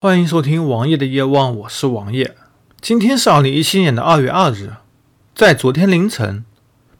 欢迎收听王爷的夜望，我是王爷。今天是二零一七年的二月二日，在昨天凌晨，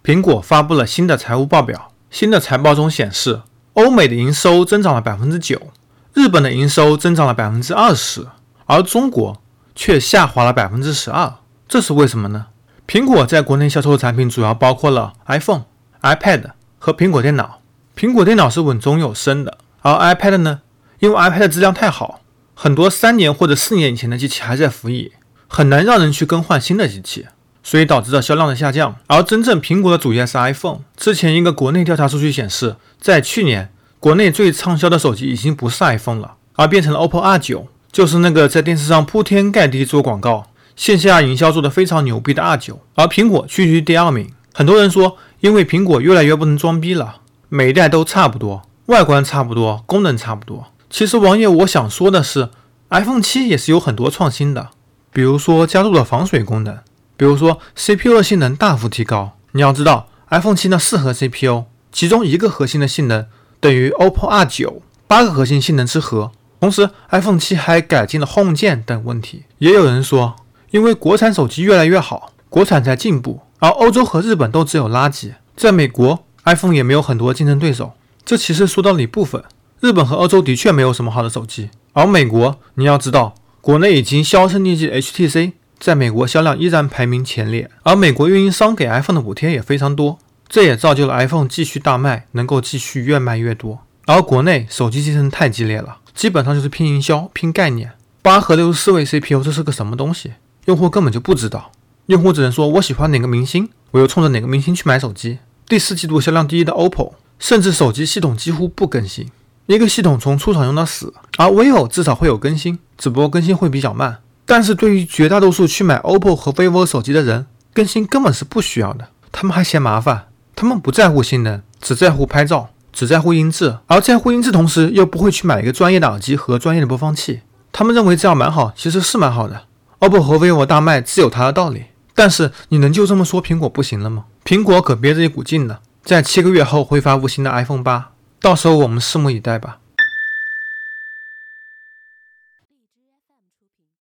苹果发布了新的财务报表。新的财报中显示，欧美的营收增长了百分之九，日本的营收增长了百分之二十，而中国却下滑了百分之十二。这是为什么呢？苹果在国内销售的产品主要包括了 iPhone、iPad 和苹果电脑。苹果电脑是稳中有升的，而 iPad 呢？因为 iPad 质量太好，很多三年或者四年以前的机器还在服役，很难让人去更换新的机器，所以导致了销量的下降。而真正苹果的主业是 iPhone。之前一个国内调查数据显示，在去年国内最畅销的手机已经不是 iPhone 了，而变成了 OPPO R9，就是那个在电视上铺天盖地做广告。线下营销做得非常牛逼的 R 九，而苹果屈居第二名。很多人说，因为苹果越来越不能装逼了，每一代都差不多，外观差不多，功能差不多。其实王爷我想说的是，iPhone 七也是有很多创新的，比如说加入了防水功能，比如说 CPU 的性能大幅提高。你要知道，iPhone 七呢四核 CPU，其中一个核心的性能等于 OPPO R 九八个核心性能之和。同时，iPhone 七还改进了 Home 键等问题。也有人说。因为国产手机越来越好，国产在进步，而欧洲和日本都只有垃圾。在美国，iPhone 也没有很多竞争对手。这其实说到了一部分，日本和欧洲的确没有什么好的手机，而美国，你要知道，国内已经销声匿迹的 HTC，在美国销量依然排名前列，而美国运营商给 iPhone 的补贴也非常多，这也造就了 iPhone 继续大卖，能够继续越卖越多。而国内手机竞争太激烈了，基本上就是拼营销、拼概念。八核六十四位 CPU，这是个什么东西？用户根本就不知道，用户只能说我喜欢哪个明星，我又冲着哪个明星去买手机。第四季度销量第一的 OPPO，甚至手机系统几乎不更新，一个系统从出厂用到死。而 vivo 至少会有更新，只不过更新会比较慢。但是对于绝大多数去买 OPPO 和 vivo 手机的人，更新根本是不需要的。他们还嫌麻烦，他们不在乎性能，只在乎拍照，只在乎音质，而在乎音质同时又不会去买一个专业的耳机和专业的播放器。他们认为这样蛮好，其实是蛮好的。OPPO 和 vivo 大卖自有它的道理，但是你能就这么说苹果不行了吗？苹果可憋着一股劲呢，在七个月后会发布新的 iPhone 八，到时候我们拭目以待吧。